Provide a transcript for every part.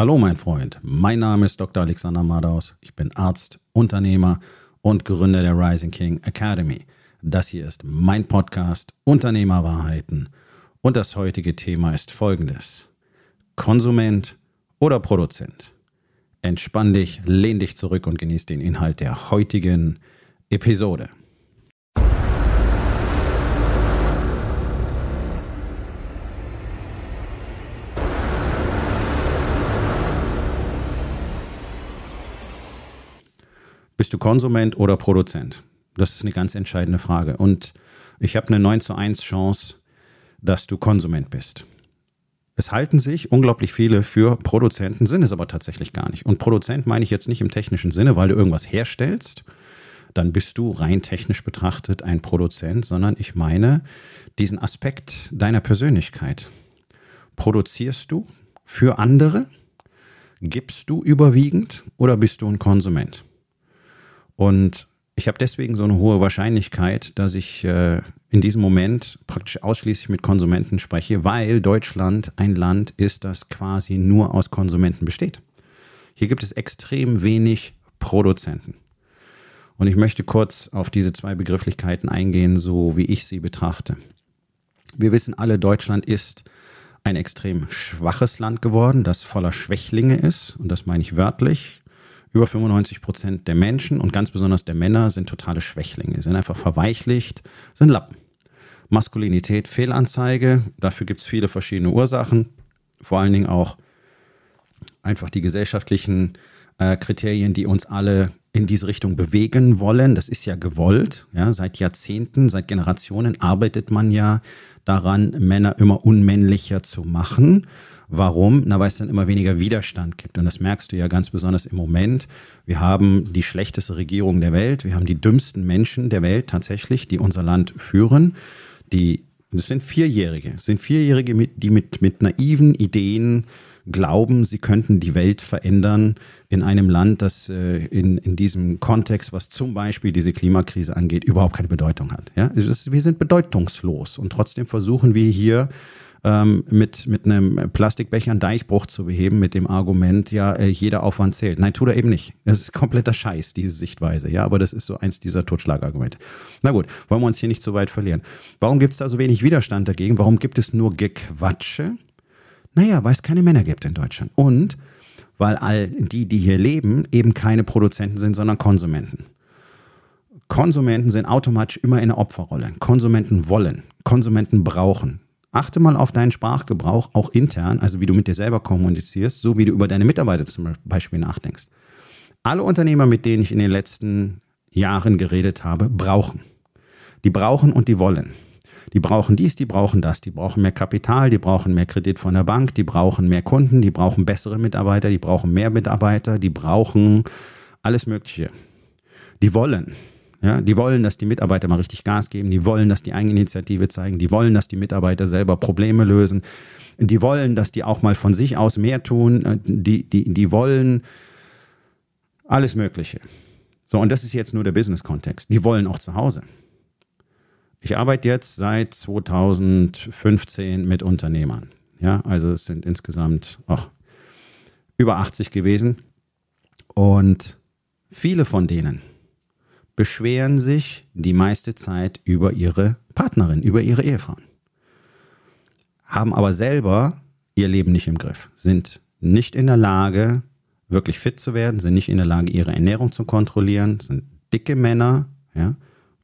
Hallo mein Freund, mein Name ist Dr. Alexander Madaus. Ich bin Arzt, Unternehmer und Gründer der Rising King Academy. Das hier ist mein Podcast Unternehmerwahrheiten und das heutige Thema ist folgendes. Konsument oder Produzent? Entspann dich, lehn dich zurück und genieß den Inhalt der heutigen Episode. Bist du Konsument oder Produzent? Das ist eine ganz entscheidende Frage. Und ich habe eine 9 zu 1 Chance, dass du Konsument bist. Es halten sich unglaublich viele für Produzenten, sind es aber tatsächlich gar nicht. Und Produzent meine ich jetzt nicht im technischen Sinne, weil du irgendwas herstellst, dann bist du rein technisch betrachtet ein Produzent, sondern ich meine diesen Aspekt deiner Persönlichkeit. Produzierst du für andere? Gibst du überwiegend oder bist du ein Konsument? Und ich habe deswegen so eine hohe Wahrscheinlichkeit, dass ich äh, in diesem Moment praktisch ausschließlich mit Konsumenten spreche, weil Deutschland ein Land ist, das quasi nur aus Konsumenten besteht. Hier gibt es extrem wenig Produzenten. Und ich möchte kurz auf diese zwei Begrifflichkeiten eingehen, so wie ich sie betrachte. Wir wissen alle, Deutschland ist ein extrem schwaches Land geworden, das voller Schwächlinge ist. Und das meine ich wörtlich über 95 Prozent der Menschen und ganz besonders der Männer sind totale Schwächlinge, sind einfach verweichlicht, sind Lappen. Maskulinität, Fehlanzeige, dafür gibt es viele verschiedene Ursachen, vor allen Dingen auch einfach die gesellschaftlichen äh, Kriterien, die uns alle in diese Richtung bewegen wollen. Das ist ja gewollt. Ja, seit Jahrzehnten, seit Generationen arbeitet man ja daran, Männer immer unmännlicher zu machen. Warum? Na, weil es dann immer weniger Widerstand gibt. Und das merkst du ja ganz besonders im Moment. Wir haben die schlechteste Regierung der Welt. Wir haben die dümmsten Menschen der Welt tatsächlich, die unser Land führen. Die, das sind Vierjährige. Das sind Vierjährige, die mit, mit naiven Ideen glauben, sie könnten die Welt verändern in einem Land, das äh, in, in diesem Kontext, was zum Beispiel diese Klimakrise angeht, überhaupt keine Bedeutung hat. Ja? Wir sind bedeutungslos und trotzdem versuchen wir hier ähm, mit, mit einem Plastikbecher einen Deichbruch zu beheben, mit dem Argument, ja, äh, jeder Aufwand zählt. Nein, tut er eben nicht. Das ist kompletter Scheiß, diese Sichtweise. Ja, aber das ist so eins dieser Totschlagargumente. Na gut, wollen wir uns hier nicht so weit verlieren. Warum gibt es da so wenig Widerstand dagegen? Warum gibt es nur Gequatsche? Naja, weil es keine Männer gibt in Deutschland. Und weil all die, die hier leben, eben keine Produzenten sind, sondern Konsumenten. Konsumenten sind automatisch immer in der Opferrolle. Konsumenten wollen, Konsumenten brauchen. Achte mal auf deinen Sprachgebrauch, auch intern, also wie du mit dir selber kommunizierst, so wie du über deine Mitarbeiter zum Beispiel nachdenkst. Alle Unternehmer, mit denen ich in den letzten Jahren geredet habe, brauchen. Die brauchen und die wollen. Die brauchen dies, die brauchen das, die brauchen mehr Kapital, die brauchen mehr Kredit von der Bank, die brauchen mehr Kunden, die brauchen bessere Mitarbeiter, die brauchen mehr Mitarbeiter, die brauchen alles Mögliche. Die wollen. Ja, die wollen, dass die Mitarbeiter mal richtig Gas geben, die wollen, dass die Eigeninitiative zeigen, die wollen, dass die Mitarbeiter selber Probleme lösen, die wollen, dass die auch mal von sich aus mehr tun, äh, die, die, die wollen alles Mögliche. So, und das ist jetzt nur der Business-Kontext. Die wollen auch zu Hause. Ich arbeite jetzt seit 2015 mit Unternehmern. Ja, also es sind insgesamt oh, über 80 gewesen. Und viele von denen beschweren sich die meiste Zeit über ihre Partnerin, über ihre Ehefrauen. Haben aber selber ihr Leben nicht im Griff, sind nicht in der Lage, wirklich fit zu werden, sind nicht in der Lage, ihre Ernährung zu kontrollieren, sind dicke Männer, ja,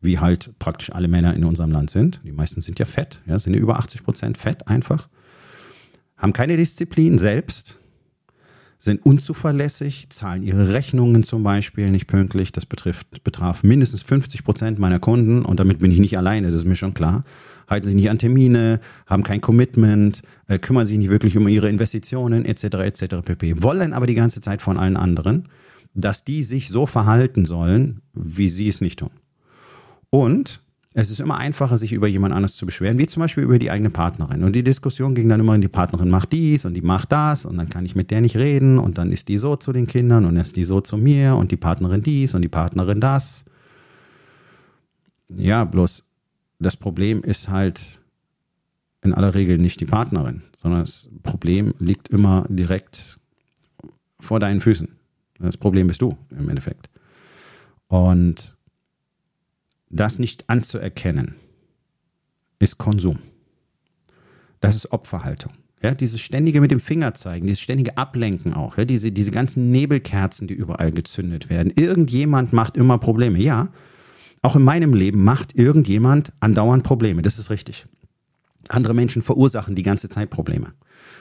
wie halt praktisch alle Männer in unserem Land sind. Die meisten sind ja fett, ja, sind ja über 80 Prozent fett einfach. Haben keine Disziplin selbst, sind unzuverlässig, zahlen ihre Rechnungen zum Beispiel nicht pünktlich. Das betrifft, betraf mindestens 50 Prozent meiner Kunden und damit bin ich nicht alleine, das ist mir schon klar. Halten sich nicht an Termine, haben kein Commitment, äh, kümmern sich nicht wirklich um ihre Investitionen etc. etc. pp. Wollen aber die ganze Zeit von allen anderen, dass die sich so verhalten sollen, wie sie es nicht tun. Und es ist immer einfacher, sich über jemand anderes zu beschweren, wie zum Beispiel über die eigene Partnerin. Und die Diskussion ging dann immer, die Partnerin macht dies und die macht das und dann kann ich mit der nicht reden und dann ist die so zu den Kindern und ist die so zu mir und die Partnerin dies und die Partnerin das. Ja, bloß das Problem ist halt in aller Regel nicht die Partnerin, sondern das Problem liegt immer direkt vor deinen Füßen. Das Problem bist du im Endeffekt. Und das nicht anzuerkennen, ist Konsum. Das ist Opferhaltung. Ja, dieses ständige mit dem Finger zeigen, dieses ständige Ablenken auch, ja, diese, diese ganzen Nebelkerzen, die überall gezündet werden. Irgendjemand macht immer Probleme. Ja, auch in meinem Leben macht irgendjemand andauernd Probleme. Das ist richtig. Andere Menschen verursachen die ganze Zeit Probleme.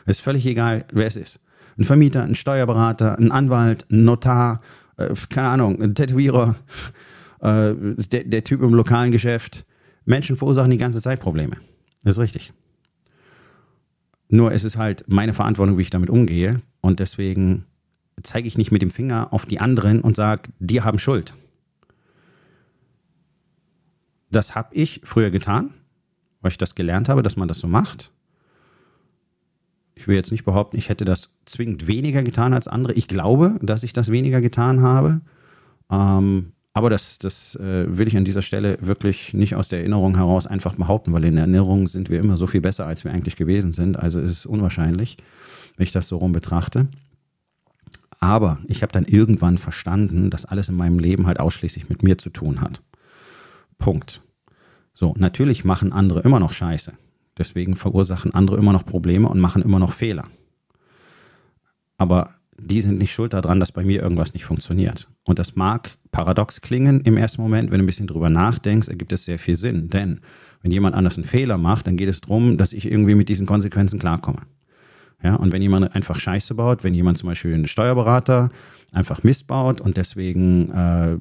Es ist völlig egal, wer es ist. Ein Vermieter, ein Steuerberater, ein Anwalt, ein Notar, äh, keine Ahnung, ein Tätowierer, äh, der, der Typ im lokalen Geschäft. Menschen verursachen die ganze Zeit Probleme. Das ist richtig. Nur es ist halt meine Verantwortung, wie ich damit umgehe. Und deswegen zeige ich nicht mit dem Finger auf die anderen und sage, die haben Schuld. Das habe ich früher getan, weil ich das gelernt habe, dass man das so macht. Ich will jetzt nicht behaupten, ich hätte das zwingend weniger getan als andere. Ich glaube, dass ich das weniger getan habe. Ähm, aber das, das äh, will ich an dieser Stelle wirklich nicht aus der Erinnerung heraus einfach behaupten, weil in Erinnerung sind wir immer so viel besser, als wir eigentlich gewesen sind. Also ist es unwahrscheinlich, wenn ich das so rum betrachte. Aber ich habe dann irgendwann verstanden, dass alles in meinem Leben halt ausschließlich mit mir zu tun hat. Punkt. So, natürlich machen andere immer noch Scheiße. Deswegen verursachen andere immer noch Probleme und machen immer noch Fehler. Aber die sind nicht schuld daran, dass bei mir irgendwas nicht funktioniert. Und das mag paradox klingen im ersten Moment, wenn du ein bisschen drüber nachdenkst, ergibt es sehr viel Sinn. Denn wenn jemand anders einen Fehler macht, dann geht es darum, dass ich irgendwie mit diesen Konsequenzen klarkomme. Ja, und wenn jemand einfach Scheiße baut, wenn jemand zum Beispiel einen Steuerberater einfach missbaut und deswegen äh,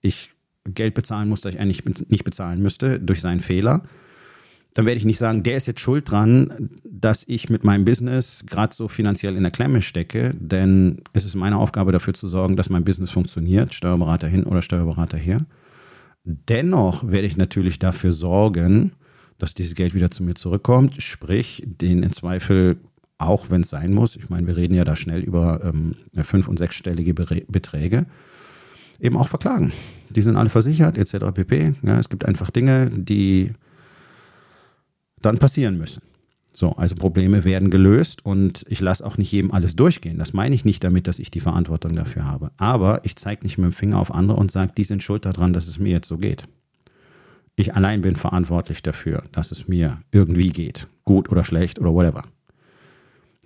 ich Geld bezahlen muss, das ich eigentlich nicht bezahlen müsste durch seinen Fehler, dann werde ich nicht sagen, der ist jetzt schuld dran, dass ich mit meinem Business gerade so finanziell in der Klemme stecke, denn es ist meine Aufgabe dafür zu sorgen, dass mein Business funktioniert, Steuerberater hin oder Steuerberater her. Dennoch werde ich natürlich dafür sorgen, dass dieses Geld wieder zu mir zurückkommt, sprich den in Zweifel auch, wenn es sein muss, ich meine, wir reden ja da schnell über ähm, fünf- und sechsstellige Beträge, eben auch verklagen. Die sind alle versichert, etc. pp. Ja, es gibt einfach Dinge, die dann passieren müssen. So, also Probleme werden gelöst und ich lasse auch nicht jedem alles durchgehen. Das meine ich nicht damit, dass ich die Verantwortung dafür habe. Aber ich zeige nicht mit dem Finger auf andere und sage, die sind schuld daran, dass es mir jetzt so geht. Ich allein bin verantwortlich dafür, dass es mir irgendwie geht. Gut oder schlecht oder whatever.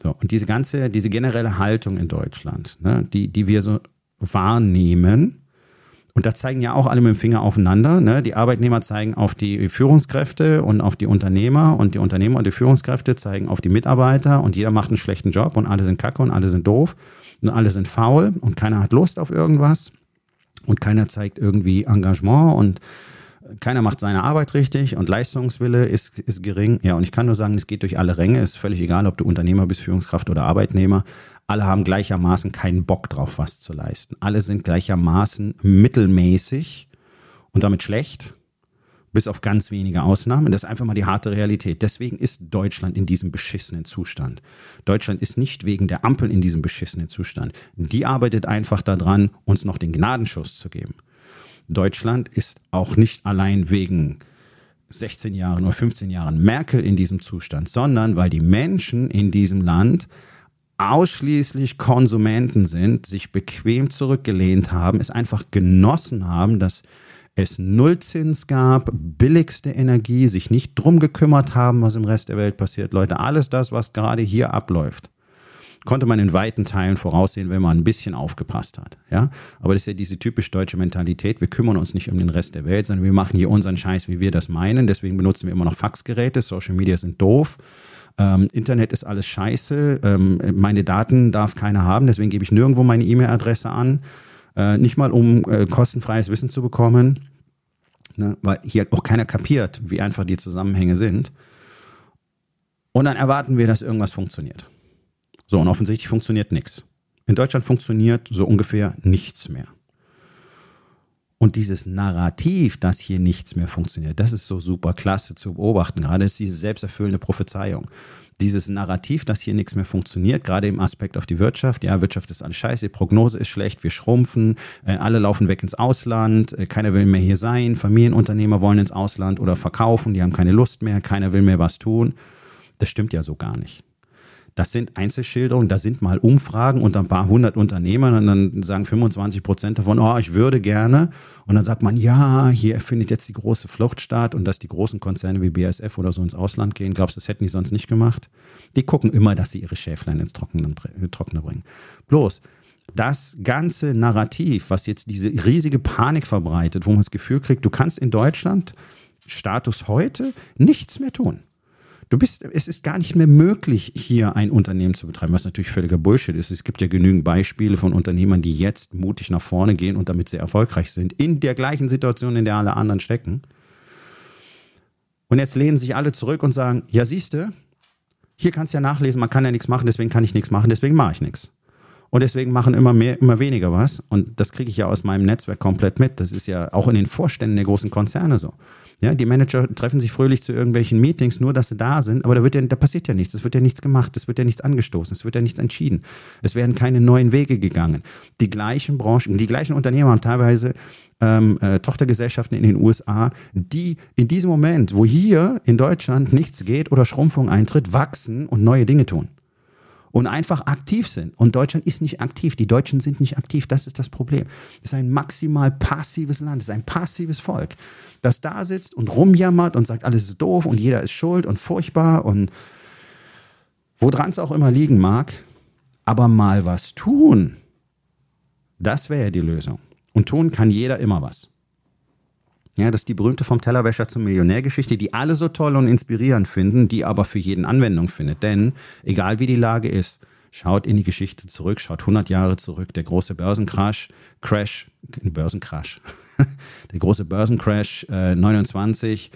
So, und diese ganze, diese generelle Haltung in Deutschland, ne, die, die wir so wahrnehmen, und da zeigen ja auch alle mit dem Finger aufeinander. Ne? Die Arbeitnehmer zeigen auf die Führungskräfte und auf die Unternehmer und die Unternehmer und die Führungskräfte zeigen auf die Mitarbeiter und jeder macht einen schlechten Job und alle sind kacke und alle sind doof und alle sind faul und keiner hat Lust auf irgendwas und keiner zeigt irgendwie Engagement und keiner macht seine Arbeit richtig und Leistungswille ist, ist gering. Ja, und ich kann nur sagen, es geht durch alle Ränge. Ist völlig egal, ob du Unternehmer bist, Führungskraft oder Arbeitnehmer alle haben gleichermaßen keinen Bock drauf, was zu leisten. Alle sind gleichermaßen mittelmäßig und damit schlecht, bis auf ganz wenige Ausnahmen. Das ist einfach mal die harte Realität. Deswegen ist Deutschland in diesem beschissenen Zustand. Deutschland ist nicht wegen der Ampel in diesem beschissenen Zustand. Die arbeitet einfach daran, uns noch den Gnadenschuss zu geben. Deutschland ist auch nicht allein wegen 16 Jahren oder 15 Jahren Merkel in diesem Zustand, sondern weil die Menschen in diesem Land ausschließlich Konsumenten sind, sich bequem zurückgelehnt haben, es einfach genossen haben, dass es Nullzins gab, billigste Energie, sich nicht drum gekümmert haben, was im Rest der Welt passiert. Leute, alles das, was gerade hier abläuft, konnte man in weiten Teilen voraussehen, wenn man ein bisschen aufgepasst hat. Ja? Aber das ist ja diese typisch deutsche Mentalität. Wir kümmern uns nicht um den Rest der Welt, sondern wir machen hier unseren Scheiß, wie wir das meinen. Deswegen benutzen wir immer noch Faxgeräte. Social Media sind doof. Ähm, Internet ist alles scheiße, ähm, meine Daten darf keiner haben, deswegen gebe ich nirgendwo meine E-Mail-Adresse an. Äh, nicht mal, um äh, kostenfreies Wissen zu bekommen, ne, weil hier auch keiner kapiert, wie einfach die Zusammenhänge sind. Und dann erwarten wir, dass irgendwas funktioniert. So, und offensichtlich funktioniert nichts. In Deutschland funktioniert so ungefähr nichts mehr. Und dieses Narrativ, dass hier nichts mehr funktioniert, das ist so super klasse zu beobachten. Gerade ist diese selbsterfüllende Prophezeiung. Dieses Narrativ, dass hier nichts mehr funktioniert, gerade im Aspekt auf die Wirtschaft. Ja, Wirtschaft ist alles scheiße, die Prognose ist schlecht, wir schrumpfen, äh, alle laufen weg ins Ausland, äh, keiner will mehr hier sein, Familienunternehmer wollen ins Ausland oder verkaufen, die haben keine Lust mehr, keiner will mehr was tun. Das stimmt ja so gar nicht. Das sind Einzelschilderungen, da sind mal Umfragen unter ein paar hundert Unternehmern und dann sagen 25 Prozent davon, oh, ich würde gerne. Und dann sagt man, ja, hier findet jetzt die große Flucht statt und dass die großen Konzerne wie BASF oder so ins Ausland gehen. Glaubst du, das hätten die sonst nicht gemacht? Die gucken immer, dass sie ihre Schäflein ins Trockene, Trockene bringen. Bloß, das ganze Narrativ, was jetzt diese riesige Panik verbreitet, wo man das Gefühl kriegt, du kannst in Deutschland Status heute nichts mehr tun. Du bist, es ist gar nicht mehr möglich, hier ein Unternehmen zu betreiben, was natürlich völliger Bullshit ist. Es gibt ja genügend Beispiele von Unternehmern, die jetzt mutig nach vorne gehen und damit sehr erfolgreich sind, in der gleichen Situation, in der alle anderen stecken. Und jetzt lehnen sich alle zurück und sagen, ja siehste, hier kannst du ja nachlesen, man kann ja nichts machen, deswegen kann ich nichts machen, deswegen mache ich nichts. Und deswegen machen immer mehr, immer weniger was. Und das kriege ich ja aus meinem Netzwerk komplett mit. Das ist ja auch in den Vorständen der großen Konzerne so. Ja, die Manager treffen sich fröhlich zu irgendwelchen Meetings, nur dass sie da sind, aber da, wird ja, da passiert ja nichts, es wird ja nichts gemacht, es wird ja nichts angestoßen, es wird ja nichts entschieden. Es werden keine neuen Wege gegangen. Die gleichen Branchen, die gleichen Unternehmer haben teilweise ähm, äh, Tochtergesellschaften in den USA, die in diesem Moment, wo hier in Deutschland nichts geht oder Schrumpfung eintritt, wachsen und neue Dinge tun und einfach aktiv sind. Und Deutschland ist nicht aktiv. Die Deutschen sind nicht aktiv. Das ist das Problem. Es ist ein maximal passives Land. Es ist ein passives Volk, das da sitzt und rumjammert und sagt, alles ist doof und jeder ist schuld und furchtbar und woran es auch immer liegen mag. Aber mal was tun, das wäre ja die Lösung. Und tun kann jeder immer was. Ja, das ist die berühmte vom Tellerwäscher zum Millionärgeschichte, die alle so toll und inspirierend finden, die aber für jeden Anwendung findet. Denn egal wie die Lage ist, schaut in die Geschichte zurück, schaut 100 Jahre zurück, der große Börsencrash, Crash, Börsencrash, der große Börsencrash äh, 29,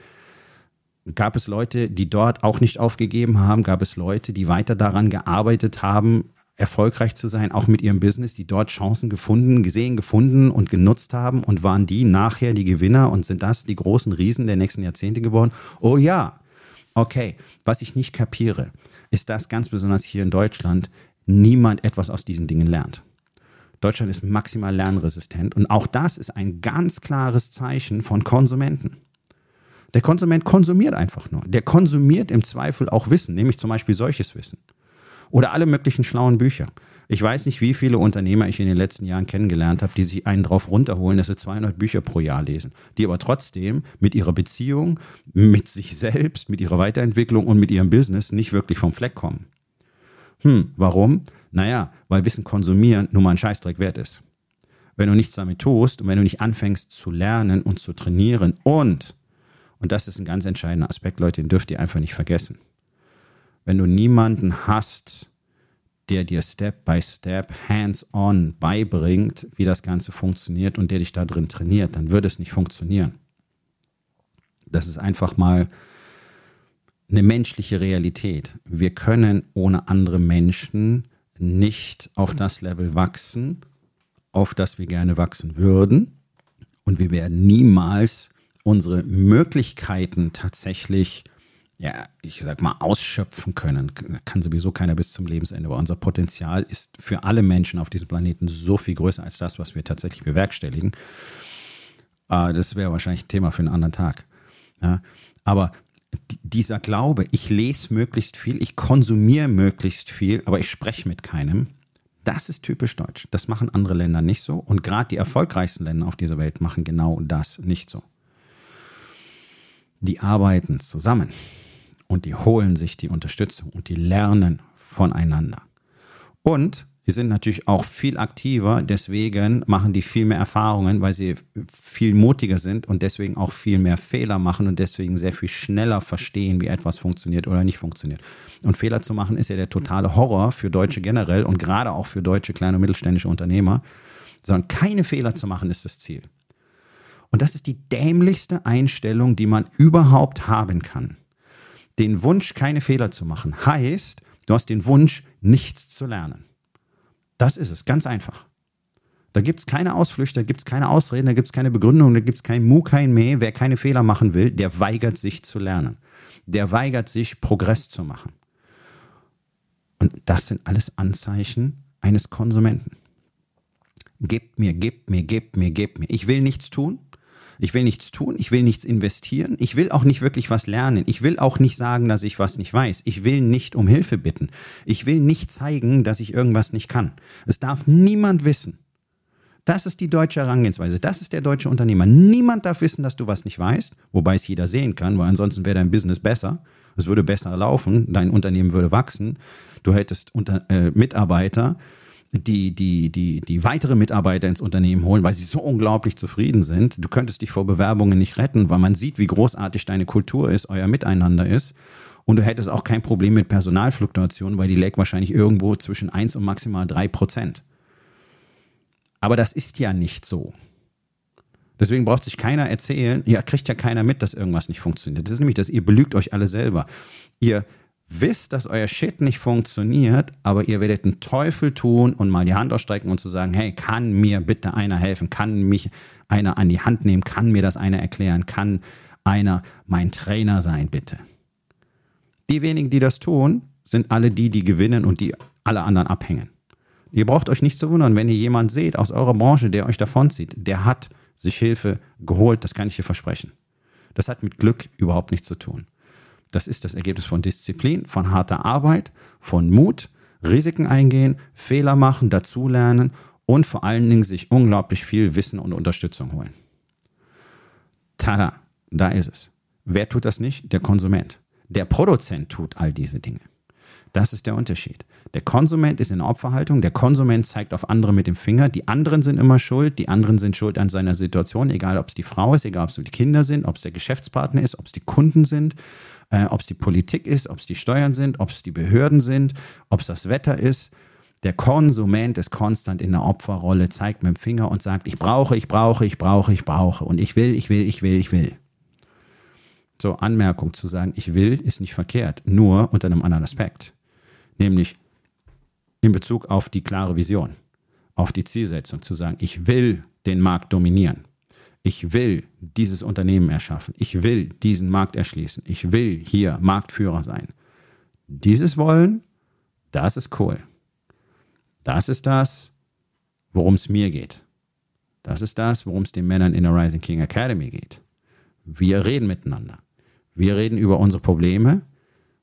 gab es Leute, die dort auch nicht aufgegeben haben, gab es Leute, die weiter daran gearbeitet haben, erfolgreich zu sein, auch mit ihrem Business, die dort Chancen gefunden, gesehen, gefunden und genutzt haben und waren die nachher die Gewinner und sind das die großen Riesen der nächsten Jahrzehnte geworden? Oh ja. Okay, was ich nicht kapiere, ist, dass ganz besonders hier in Deutschland niemand etwas aus diesen Dingen lernt. Deutschland ist maximal lernresistent und auch das ist ein ganz klares Zeichen von Konsumenten. Der Konsument konsumiert einfach nur. Der konsumiert im Zweifel auch Wissen, nämlich zum Beispiel solches Wissen. Oder alle möglichen schlauen Bücher. Ich weiß nicht, wie viele Unternehmer ich in den letzten Jahren kennengelernt habe, die sich einen drauf runterholen, dass sie 200 Bücher pro Jahr lesen, die aber trotzdem mit ihrer Beziehung, mit sich selbst, mit ihrer Weiterentwicklung und mit ihrem Business nicht wirklich vom Fleck kommen. Hm, warum? Naja, weil Wissen konsumieren nun mal ein Scheißdreck wert ist. Wenn du nichts damit tust und wenn du nicht anfängst zu lernen und zu trainieren und, und das ist ein ganz entscheidender Aspekt, Leute, den dürft ihr einfach nicht vergessen wenn du niemanden hast, der dir Step by Step, hands-on beibringt, wie das Ganze funktioniert und der dich da drin trainiert, dann würde es nicht funktionieren. Das ist einfach mal eine menschliche Realität. Wir können ohne andere Menschen nicht auf das Level wachsen, auf das wir gerne wachsen würden. Und wir werden niemals unsere Möglichkeiten tatsächlich ja, ich sag mal, ausschöpfen können. Kann sowieso keiner bis zum Lebensende. Aber unser Potenzial ist für alle Menschen auf diesem Planeten so viel größer als das, was wir tatsächlich bewerkstelligen. Äh, das wäre wahrscheinlich ein Thema für einen anderen Tag. Aber dieser Glaube, ich lese möglichst viel, ich konsumiere möglichst viel, aber ich spreche mit keinem, das ist typisch deutsch. Das machen andere Länder nicht so. Und gerade die erfolgreichsten Länder auf dieser Welt machen genau das nicht so. Die arbeiten zusammen und die holen sich die Unterstützung und die lernen voneinander. Und die sind natürlich auch viel aktiver, deswegen machen die viel mehr Erfahrungen, weil sie viel mutiger sind und deswegen auch viel mehr Fehler machen und deswegen sehr viel schneller verstehen, wie etwas funktioniert oder nicht funktioniert. Und Fehler zu machen ist ja der totale Horror für Deutsche generell und gerade auch für deutsche kleine und mittelständische Unternehmer, sondern keine Fehler zu machen ist das Ziel. Und das ist die dämlichste Einstellung, die man überhaupt haben kann den Wunsch, keine Fehler zu machen, heißt, du hast den Wunsch, nichts zu lernen. Das ist es, ganz einfach. Da gibt es keine Ausflüchte, da gibt es keine Ausreden, da gibt es keine Begründung, da gibt es kein Mu, kein Meh. Wer keine Fehler machen will, der weigert sich zu lernen. Der weigert sich, Progress zu machen. Und das sind alles Anzeichen eines Konsumenten. Gebt mir, gebt mir, gebt mir, gebt mir. Ich will nichts tun. Ich will nichts tun, ich will nichts investieren, ich will auch nicht wirklich was lernen, ich will auch nicht sagen, dass ich was nicht weiß, ich will nicht um Hilfe bitten, ich will nicht zeigen, dass ich irgendwas nicht kann. Es darf niemand wissen. Das ist die deutsche Herangehensweise, das ist der deutsche Unternehmer. Niemand darf wissen, dass du was nicht weißt, wobei es jeder sehen kann, weil ansonsten wäre dein Business besser, es würde besser laufen, dein Unternehmen würde wachsen, du hättest unter, äh, Mitarbeiter, die, die, die, die weitere Mitarbeiter ins Unternehmen holen, weil sie so unglaublich zufrieden sind. Du könntest dich vor Bewerbungen nicht retten, weil man sieht, wie großartig deine Kultur ist, euer Miteinander ist. Und du hättest auch kein Problem mit Personalfluktuationen, weil die lag wahrscheinlich irgendwo zwischen 1 und maximal 3 Prozent. Aber das ist ja nicht so. Deswegen braucht sich keiner erzählen, ja, kriegt ja keiner mit, dass irgendwas nicht funktioniert. Das ist nämlich das, ihr belügt euch alle selber. Ihr wisst, dass euer Shit nicht funktioniert, aber ihr werdet einen Teufel tun und mal die Hand ausstrecken und zu sagen, hey, kann mir bitte einer helfen? Kann mich einer an die Hand nehmen? Kann mir das einer erklären? Kann einer mein Trainer sein, bitte? Die wenigen, die das tun, sind alle die, die gewinnen und die alle anderen abhängen. Ihr braucht euch nicht zu wundern, wenn ihr jemanden seht aus eurer Branche, der euch davonzieht. Der hat sich Hilfe geholt, das kann ich dir versprechen. Das hat mit Glück überhaupt nichts zu tun. Das ist das Ergebnis von Disziplin, von harter Arbeit, von Mut, Risiken eingehen, Fehler machen, dazulernen und vor allen Dingen sich unglaublich viel Wissen und Unterstützung holen. Tada, da ist es. Wer tut das nicht? Der Konsument. Der Produzent tut all diese Dinge. Das ist der Unterschied. Der Konsument ist in Opferhaltung, der Konsument zeigt auf andere mit dem Finger, die anderen sind immer schuld, die anderen sind schuld an seiner Situation, egal ob es die Frau ist, egal ob es die Kinder sind, ob es der Geschäftspartner ist, ob es die Kunden sind, äh, ob es die Politik ist, ob es die Steuern sind, ob es die Behörden sind, ob es das Wetter ist. Der Konsument ist konstant in der Opferrolle, zeigt mit dem Finger und sagt, ich brauche, ich brauche, ich brauche, ich brauche und ich will, ich will, ich will, ich will. So, Anmerkung zu sagen, ich will, ist nicht verkehrt, nur unter einem anderen Aspekt. Nämlich in Bezug auf die klare Vision, auf die Zielsetzung, zu sagen, ich will den Markt dominieren. Ich will dieses Unternehmen erschaffen. Ich will diesen Markt erschließen. Ich will hier Marktführer sein. Dieses Wollen, das ist cool. Das ist das, worum es mir geht. Das ist das, worum es den Männern in der Rising King Academy geht. Wir reden miteinander. Wir reden über unsere Probleme.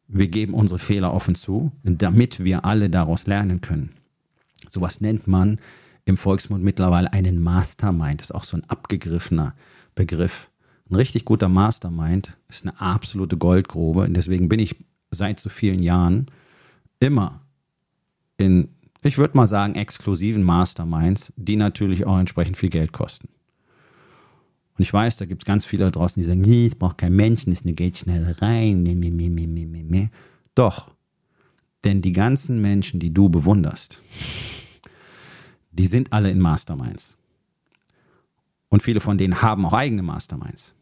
Wir geben unsere Fehler offen zu, damit wir alle daraus lernen können. Sowas nennt man im Volksmund mittlerweile einen Mastermind. Das ist auch so ein abgegriffener Begriff. Ein richtig guter Mastermind ist eine absolute Goldgrube. Und deswegen bin ich seit so vielen Jahren immer in, ich würde mal sagen, exklusiven Masterminds, die natürlich auch entsprechend viel Geld kosten. Und ich weiß, da gibt es ganz viele da draußen, die sagen, nee, es braucht kein Menschen, es geht schnell rein. Meh, meh, meh, meh, meh, meh, meh. Doch, denn die ganzen Menschen, die du bewunderst, die sind alle in Masterminds. Und viele von denen haben auch eigene Masterminds.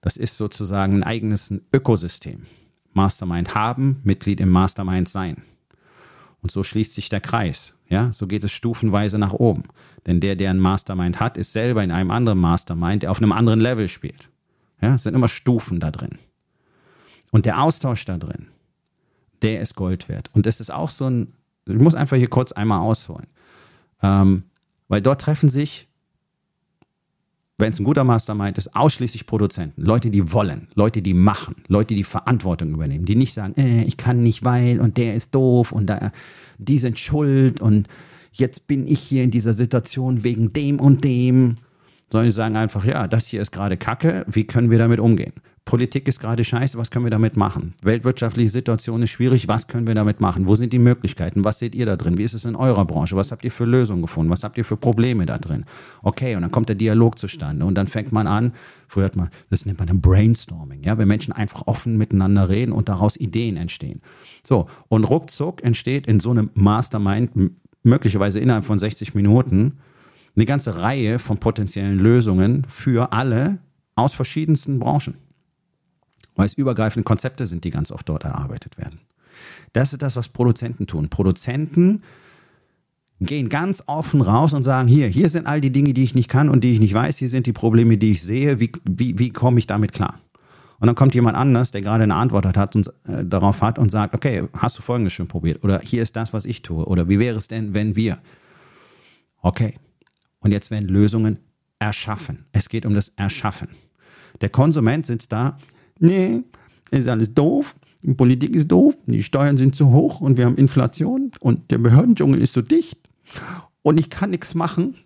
Das ist sozusagen ein eigenes Ökosystem. Mastermind haben, Mitglied im Mastermind sein. Und so schließt sich der Kreis. Ja, so geht es stufenweise nach oben. Denn der, der ein Mastermind hat, ist selber in einem anderen Mastermind, der auf einem anderen Level spielt. Ja, es sind immer Stufen da drin. Und der Austausch da drin, der ist Gold wert. Und es ist auch so ein, ich muss einfach hier kurz einmal ausholen. Ähm, weil dort treffen sich, wenn es ein guter Mastermind ist, ausschließlich Produzenten. Leute, die wollen, Leute, die machen, Leute, die Verantwortung übernehmen, die nicht sagen, äh, ich kann nicht, weil und der ist doof und da, die sind schuld und jetzt bin ich hier in dieser Situation wegen dem und dem. Sondern die sagen einfach, ja, das hier ist gerade Kacke, wie können wir damit umgehen? Politik ist gerade scheiße, was können wir damit machen? Weltwirtschaftliche Situation ist schwierig, was können wir damit machen? Wo sind die Möglichkeiten? Was seht ihr da drin? Wie ist es in eurer Branche? Was habt ihr für Lösungen gefunden? Was habt ihr für Probleme da drin? Okay, und dann kommt der Dialog zustande und dann fängt man an, früher hat man, das nennt man dann Brainstorming, ja, wenn Menschen einfach offen miteinander reden und daraus Ideen entstehen. So, und ruckzuck entsteht in so einem Mastermind möglicherweise innerhalb von 60 Minuten eine ganze Reihe von potenziellen Lösungen für alle aus verschiedensten Branchen weil es übergreifende Konzepte sind, die ganz oft dort erarbeitet werden. Das ist das, was Produzenten tun. Produzenten gehen ganz offen raus und sagen, hier, hier sind all die Dinge, die ich nicht kann und die ich nicht weiß, hier sind die Probleme, die ich sehe, wie, wie, wie komme ich damit klar? Und dann kommt jemand anders, der gerade eine Antwort hat und äh, darauf hat und sagt, okay, hast du Folgendes schon probiert? Oder hier ist das, was ich tue. Oder wie wäre es denn, wenn wir? Okay. Und jetzt werden Lösungen Erschaffen. Es geht um das Erschaffen. Der Konsument sitzt da, nee, ist alles doof, die Politik ist doof, die Steuern sind zu hoch und wir haben Inflation und der Behördendschungel ist so dicht und ich kann nichts machen,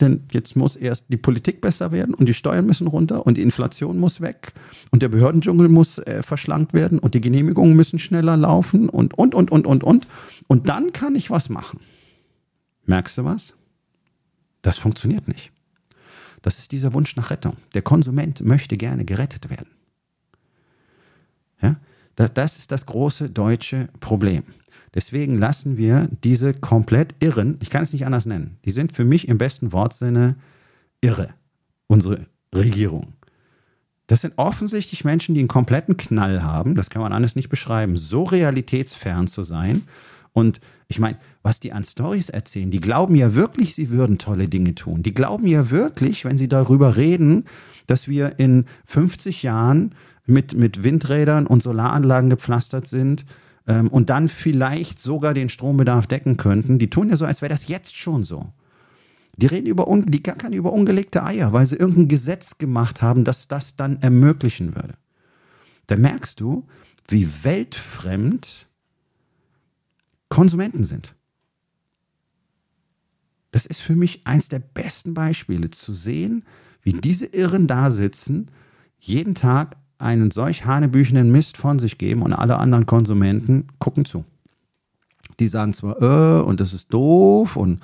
denn jetzt muss erst die Politik besser werden und die Steuern müssen runter und die Inflation muss weg und der Behördendschungel muss äh, verschlankt werden und die Genehmigungen müssen schneller laufen und, und, und, und, und, und. Und dann kann ich was machen. Merkst du was? Das funktioniert nicht. Das ist dieser Wunsch nach Rettung. Der Konsument möchte gerne gerettet werden. Das ist das große deutsche Problem. Deswegen lassen wir diese komplett irren, ich kann es nicht anders nennen, die sind für mich im besten Wortsinne irre, unsere Regierung. Das sind offensichtlich Menschen, die einen kompletten Knall haben, das kann man anders nicht beschreiben, so realitätsfern zu sein. Und ich meine, was die an Stories erzählen, die glauben ja wirklich, sie würden tolle Dinge tun. Die glauben ja wirklich, wenn sie darüber reden, dass wir in 50 Jahren mit, mit Windrädern und Solaranlagen gepflastert sind, ähm, und dann vielleicht sogar den Strombedarf decken könnten, die tun ja so, als wäre das jetzt schon so. Die reden über, die gackern über ungelegte Eier, weil sie irgendein Gesetz gemacht haben, das das dann ermöglichen würde. Da merkst du, wie weltfremd Konsumenten sind. Das ist für mich eins der besten Beispiele, zu sehen, wie diese Irren da sitzen, jeden Tag einen solch hanebüchenen Mist von sich geben und alle anderen Konsumenten gucken zu. Die sagen zwar, äh, und das ist doof und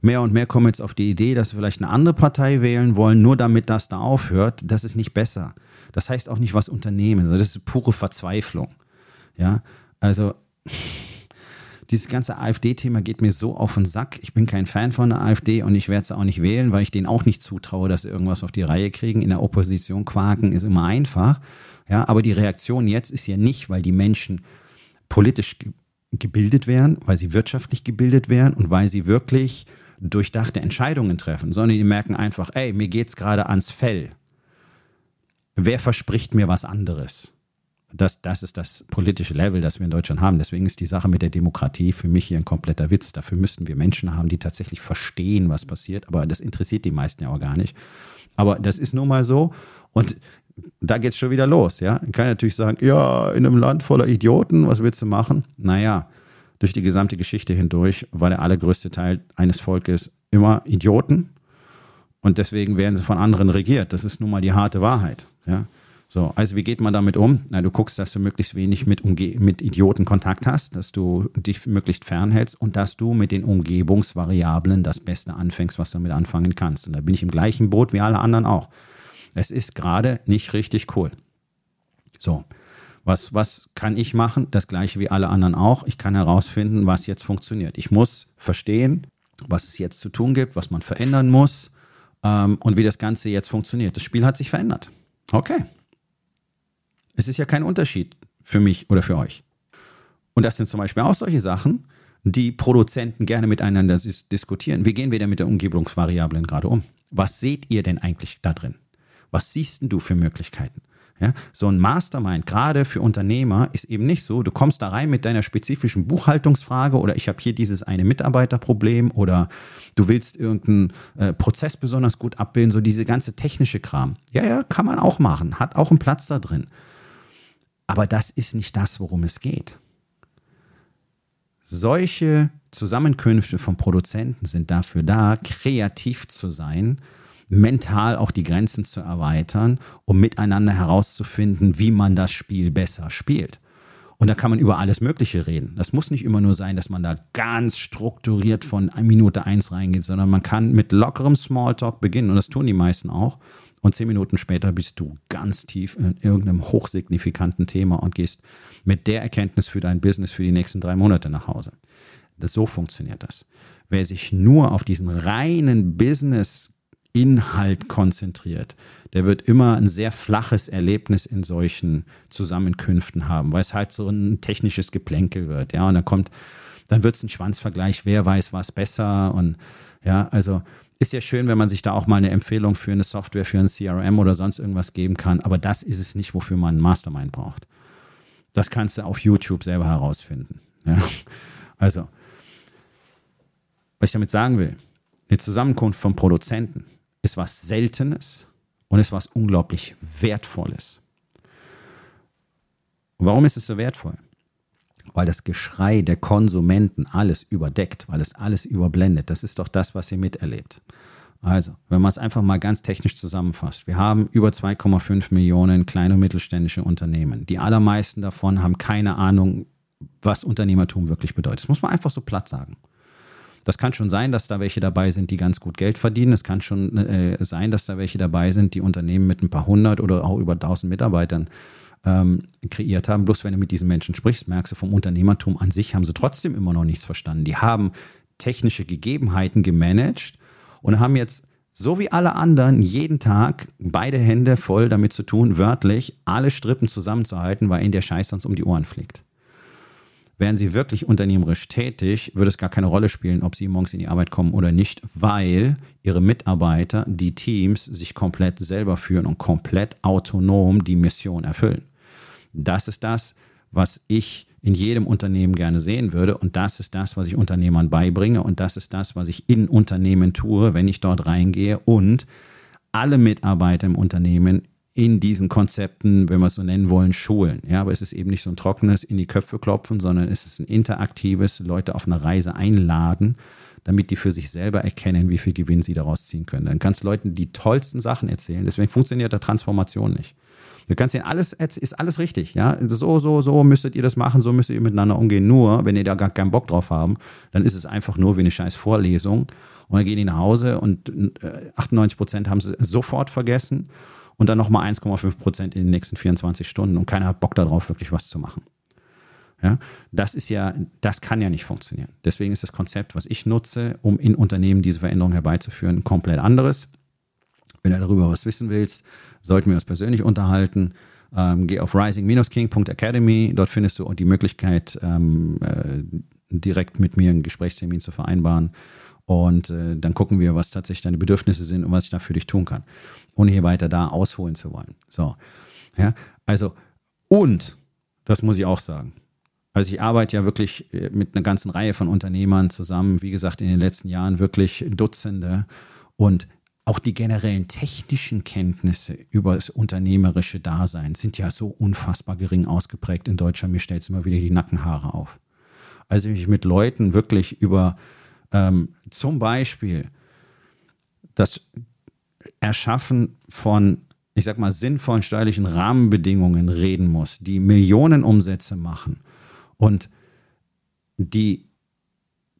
mehr und mehr kommen jetzt auf die Idee, dass sie vielleicht eine andere Partei wählen wollen, nur damit das da aufhört. Das ist nicht besser. Das heißt auch nicht was unternehmen, das ist pure Verzweiflung. Ja, also dieses ganze AfD-Thema geht mir so auf den Sack. Ich bin kein Fan von der AfD und ich werde sie auch nicht wählen, weil ich denen auch nicht zutraue, dass sie irgendwas auf die Reihe kriegen. In der Opposition quaken ist immer einfach. Ja, aber die Reaktion jetzt ist ja nicht, weil die Menschen politisch gebildet werden, weil sie wirtschaftlich gebildet werden und weil sie wirklich durchdachte Entscheidungen treffen, sondern die merken einfach, ey, mir geht's gerade ans Fell. Wer verspricht mir was anderes? Das, das ist das politische Level, das wir in Deutschland haben. Deswegen ist die Sache mit der Demokratie für mich hier ein kompletter Witz. Dafür müssten wir Menschen haben, die tatsächlich verstehen, was passiert. Aber das interessiert die meisten ja auch gar nicht. Aber das ist nun mal so. Und da geht es schon wieder los. Ja? Ich kann natürlich sagen, ja, in einem Land voller Idioten, was willst du machen? Naja, durch die gesamte Geschichte hindurch war der allergrößte Teil eines Volkes immer Idioten. Und deswegen werden sie von anderen regiert. Das ist nun mal die harte Wahrheit. Ja? So, also wie geht man damit um? Na, du guckst, dass du möglichst wenig mit, Umge mit Idioten Kontakt hast, dass du dich möglichst fernhältst und dass du mit den Umgebungsvariablen das Beste anfängst, was du damit anfangen kannst. Und da bin ich im gleichen Boot wie alle anderen auch. Es ist gerade nicht richtig cool. So, was, was kann ich machen? Das gleiche wie alle anderen auch. Ich kann herausfinden, was jetzt funktioniert. Ich muss verstehen, was es jetzt zu tun gibt, was man verändern muss ähm, und wie das Ganze jetzt funktioniert. Das Spiel hat sich verändert. Okay, es ist ja kein Unterschied für mich oder für euch. Und das sind zum Beispiel auch solche Sachen, die Produzenten gerne miteinander diskutieren. Wie gehen wir denn mit der Umgebungsvariablen gerade um? Was seht ihr denn eigentlich da drin? Was siehst denn du für Möglichkeiten? Ja, so ein Mastermind, gerade für Unternehmer, ist eben nicht so, du kommst da rein mit deiner spezifischen Buchhaltungsfrage oder ich habe hier dieses eine Mitarbeiterproblem oder du willst irgendeinen äh, Prozess besonders gut abbilden, so diese ganze technische Kram. Ja, ja, kann man auch machen, hat auch einen Platz da drin. Aber das ist nicht das, worum es geht. Solche Zusammenkünfte von Produzenten sind dafür da, kreativ zu sein, mental auch die Grenzen zu erweitern, um miteinander herauszufinden, wie man das Spiel besser spielt. Und da kann man über alles Mögliche reden. Das muss nicht immer nur sein, dass man da ganz strukturiert von Minute eins reingeht, sondern man kann mit lockerem Smalltalk beginnen. Und das tun die meisten auch. Und zehn Minuten später bist du ganz tief in irgendeinem hochsignifikanten Thema und gehst mit der Erkenntnis für dein Business für die nächsten drei Monate nach Hause. Das, so funktioniert das. Wer sich nur auf diesen reinen Business Inhalt konzentriert, der wird immer ein sehr flaches Erlebnis in solchen Zusammenkünften haben, weil es halt so ein technisches Geplänkel wird, ja, und dann kommt, dann wird es ein Schwanzvergleich, wer weiß was besser und ja, also ist ja schön, wenn man sich da auch mal eine Empfehlung für eine Software, für ein CRM oder sonst irgendwas geben kann, aber das ist es nicht, wofür man einen Mastermind braucht. Das kannst du auf YouTube selber herausfinden. Ja? Also, was ich damit sagen will, eine Zusammenkunft von Produzenten ist was Seltenes und ist was unglaublich Wertvolles. Und warum ist es so wertvoll? Weil das Geschrei der Konsumenten alles überdeckt, weil es alles überblendet. Das ist doch das, was ihr miterlebt. Also, wenn man es einfach mal ganz technisch zusammenfasst, wir haben über 2,5 Millionen kleine und mittelständische Unternehmen. Die allermeisten davon haben keine Ahnung, was Unternehmertum wirklich bedeutet. Das muss man einfach so platt sagen. Das kann schon sein, dass da welche dabei sind, die ganz gut Geld verdienen. Es kann schon äh, sein, dass da welche dabei sind, die Unternehmen mit ein paar hundert oder auch über tausend Mitarbeitern ähm, kreiert haben. Bloß wenn du mit diesen Menschen sprichst, merkst du, vom Unternehmertum an sich haben sie trotzdem immer noch nichts verstanden. Die haben technische Gegebenheiten gemanagt und haben jetzt so wie alle anderen jeden Tag beide Hände voll damit zu tun, wörtlich alle Strippen zusammenzuhalten, weil ihnen der Scheiß sonst um die Ohren fliegt. Wären sie wirklich unternehmerisch tätig, würde es gar keine Rolle spielen, ob sie morgens in die Arbeit kommen oder nicht, weil ihre Mitarbeiter, die Teams sich komplett selber führen und komplett autonom die Mission erfüllen. Das ist das, was ich in jedem Unternehmen gerne sehen würde. Und das ist das, was ich Unternehmern beibringe. Und das ist das, was ich in Unternehmen tue, wenn ich dort reingehe und alle Mitarbeiter im Unternehmen in diesen Konzepten, wenn wir es so nennen wollen, schulen. Ja, aber es ist eben nicht so ein trockenes in die Köpfe klopfen, sondern es ist ein interaktives, Leute auf eine Reise einladen, damit die für sich selber erkennen, wie viel Gewinn sie daraus ziehen können. Dann kannst du Leuten die tollsten Sachen erzählen. Deswegen funktioniert der Transformation nicht. Du kannst ihnen alles, ist alles richtig, ja. So, so, so müsstet ihr das machen, so müsst ihr miteinander umgehen. Nur, wenn ihr da gar keinen Bock drauf haben, dann ist es einfach nur wie eine scheiß Vorlesung. Und dann gehen die nach Hause und 98 äh, Prozent haben sie sofort vergessen und dann nochmal 1,5 Prozent in den nächsten 24 Stunden und keiner hat Bock darauf, wirklich was zu machen. Ja, das ist ja, das kann ja nicht funktionieren. Deswegen ist das Konzept, was ich nutze, um in Unternehmen diese Veränderung herbeizuführen, komplett anderes. Wenn du darüber was wissen willst, sollten wir uns persönlich unterhalten. Ähm, geh auf rising-king.academy. Dort findest du die Möglichkeit, ähm, äh, direkt mit mir einen Gesprächstermin zu vereinbaren. Und äh, dann gucken wir, was tatsächlich deine Bedürfnisse sind und was ich da für dich tun kann, ohne hier weiter da ausholen zu wollen. So, ja, also und das muss ich auch sagen. Also ich arbeite ja wirklich äh, mit einer ganzen Reihe von Unternehmern zusammen, wie gesagt, in den letzten Jahren wirklich Dutzende. Und auch die generellen technischen Kenntnisse über das unternehmerische Dasein sind ja so unfassbar gering ausgeprägt in Deutschland. Mir stellt es immer wieder die Nackenhaare auf. Also ich mit Leuten wirklich über ähm, zum Beispiel das Erschaffen von, ich sag mal, sinnvollen steuerlichen Rahmenbedingungen reden muss, die Millionenumsätze machen und die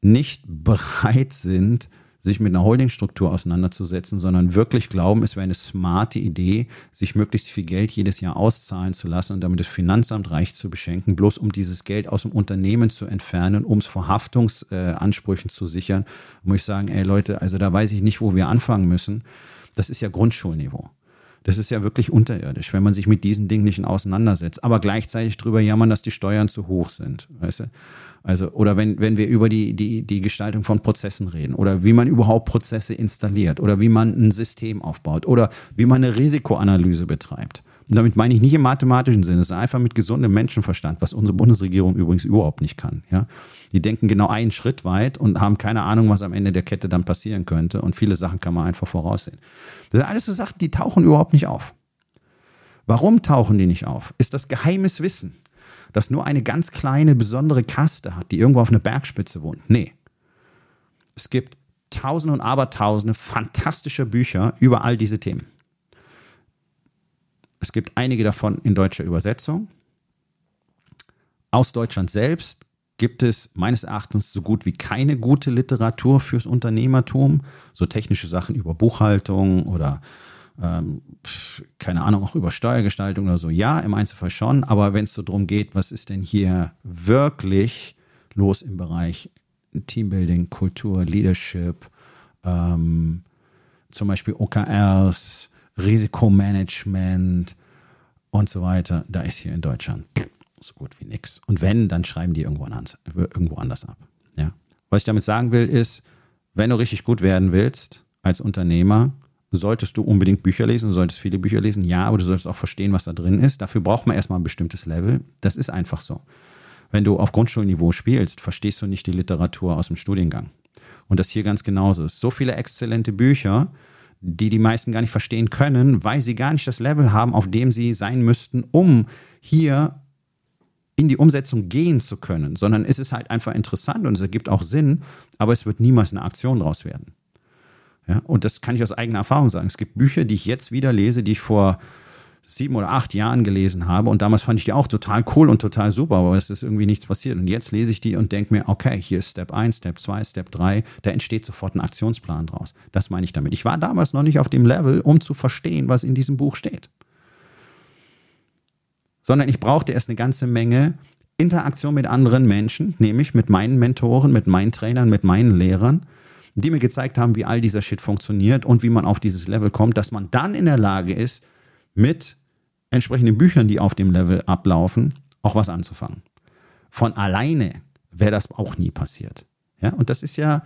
nicht bereit sind, sich mit einer Holdingstruktur auseinanderzusetzen, sondern wirklich glauben, es wäre eine smarte Idee, sich möglichst viel Geld jedes Jahr auszahlen zu lassen und damit das Finanzamt reich zu beschenken, bloß um dieses Geld aus dem Unternehmen zu entfernen, um es vor Haftungsansprüchen zu sichern, muss ich sagen, ey Leute, also da weiß ich nicht, wo wir anfangen müssen. Das ist ja Grundschulniveau. Das ist ja wirklich unterirdisch, wenn man sich mit diesen Dingen nicht auseinandersetzt. Aber gleichzeitig drüber jammern, dass die Steuern zu hoch sind. Weißt du? Also, oder wenn, wenn wir über die, die, die Gestaltung von Prozessen reden oder wie man überhaupt Prozesse installiert oder wie man ein System aufbaut oder wie man eine Risikoanalyse betreibt. Und damit meine ich nicht im mathematischen Sinne, ist einfach mit gesundem Menschenverstand, was unsere Bundesregierung übrigens überhaupt nicht kann. Ja? Die denken genau einen Schritt weit und haben keine Ahnung, was am Ende der Kette dann passieren könnte. Und viele Sachen kann man einfach voraussehen. Das sind alles so Sachen, die tauchen überhaupt nicht auf. Warum tauchen die nicht auf? Ist das geheimes Wissen das nur eine ganz kleine, besondere Kaste hat, die irgendwo auf einer Bergspitze wohnt. Nee. Es gibt tausende und abertausende fantastische Bücher über all diese Themen. Es gibt einige davon in deutscher Übersetzung. Aus Deutschland selbst gibt es meines Erachtens so gut wie keine gute Literatur fürs Unternehmertum. So technische Sachen über Buchhaltung oder ähm, keine Ahnung, auch über Steuergestaltung oder so. Ja, im Einzelfall schon, aber wenn es so darum geht, was ist denn hier wirklich los im Bereich Teambuilding, Kultur, Leadership, ähm, zum Beispiel OKRs, Risikomanagement und so weiter, da ist hier in Deutschland so gut wie nichts. Und wenn, dann schreiben die irgendwo anders, irgendwo anders ab. Ja? Was ich damit sagen will, ist, wenn du richtig gut werden willst als Unternehmer, solltest du unbedingt Bücher lesen, du solltest viele Bücher lesen, ja, aber du solltest auch verstehen, was da drin ist. Dafür braucht man erstmal ein bestimmtes Level. Das ist einfach so. Wenn du auf Grundschulniveau spielst, verstehst du nicht die Literatur aus dem Studiengang. Und das hier ganz genauso ist. So viele exzellente Bücher, die die meisten gar nicht verstehen können, weil sie gar nicht das Level haben, auf dem sie sein müssten, um hier in die Umsetzung gehen zu können, sondern es ist halt einfach interessant und es ergibt auch Sinn, aber es wird niemals eine Aktion daraus werden. Ja, und das kann ich aus eigener Erfahrung sagen. Es gibt Bücher, die ich jetzt wieder lese, die ich vor sieben oder acht Jahren gelesen habe und damals fand ich die auch total cool und total super, aber es ist irgendwie nichts passiert. Und jetzt lese ich die und denke mir, okay, hier ist Step 1, Step 2, Step 3, da entsteht sofort ein Aktionsplan draus. Das meine ich damit. Ich war damals noch nicht auf dem Level, um zu verstehen, was in diesem Buch steht sondern ich brauchte erst eine ganze Menge Interaktion mit anderen Menschen, nämlich mit meinen Mentoren, mit meinen Trainern, mit meinen Lehrern, die mir gezeigt haben, wie all dieser Shit funktioniert und wie man auf dieses Level kommt, dass man dann in der Lage ist, mit entsprechenden Büchern, die auf dem Level ablaufen, auch was anzufangen. Von alleine wäre das auch nie passiert. Ja, und das ist ja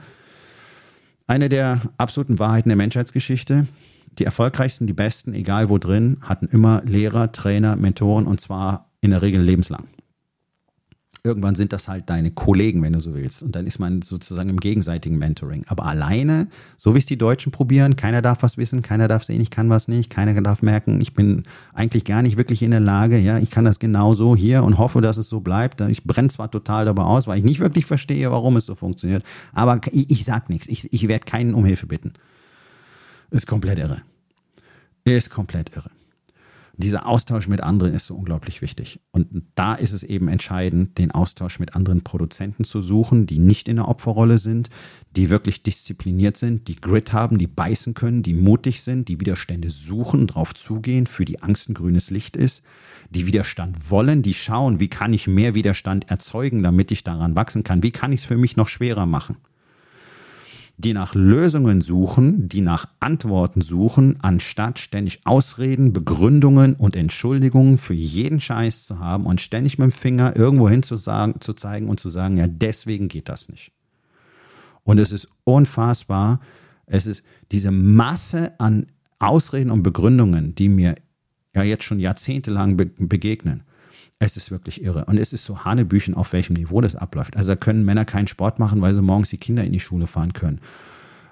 eine der absoluten Wahrheiten der Menschheitsgeschichte. Die erfolgreichsten, die besten, egal wo drin, hatten immer Lehrer, Trainer, Mentoren und zwar in der Regel lebenslang. Irgendwann sind das halt deine Kollegen, wenn du so willst. Und dann ist man sozusagen im gegenseitigen Mentoring. Aber alleine, so wie es die Deutschen probieren, keiner darf was wissen, keiner darf sehen, ich kann was nicht, keiner darf merken, ich bin eigentlich gar nicht wirklich in der Lage, ja, ich kann das genauso hier und hoffe, dass es so bleibt. Ich brenne zwar total dabei aus, weil ich nicht wirklich verstehe, warum es so funktioniert, aber ich, ich sag nichts, ich, ich werde keinen um Hilfe bitten. Ist komplett irre. Ist komplett irre. Dieser Austausch mit anderen ist so unglaublich wichtig. Und da ist es eben entscheidend, den Austausch mit anderen Produzenten zu suchen, die nicht in der Opferrolle sind, die wirklich diszipliniert sind, die Grit haben, die beißen können, die mutig sind, die Widerstände suchen, drauf zugehen, für die Angst ein grünes Licht ist, die Widerstand wollen, die schauen, wie kann ich mehr Widerstand erzeugen, damit ich daran wachsen kann, wie kann ich es für mich noch schwerer machen die nach Lösungen suchen, die nach Antworten suchen, anstatt ständig Ausreden, Begründungen und Entschuldigungen für jeden Scheiß zu haben und ständig mit dem Finger irgendwo hin zu, sagen, zu zeigen und zu sagen, ja, deswegen geht das nicht. Und es ist unfassbar. Es ist diese Masse an Ausreden und Begründungen, die mir ja jetzt schon jahrzehntelang be begegnen. Es ist wirklich irre. Und es ist so Hanebüchen, auf welchem Niveau das abläuft. Also da können Männer keinen Sport machen, weil sie morgens die Kinder in die Schule fahren können.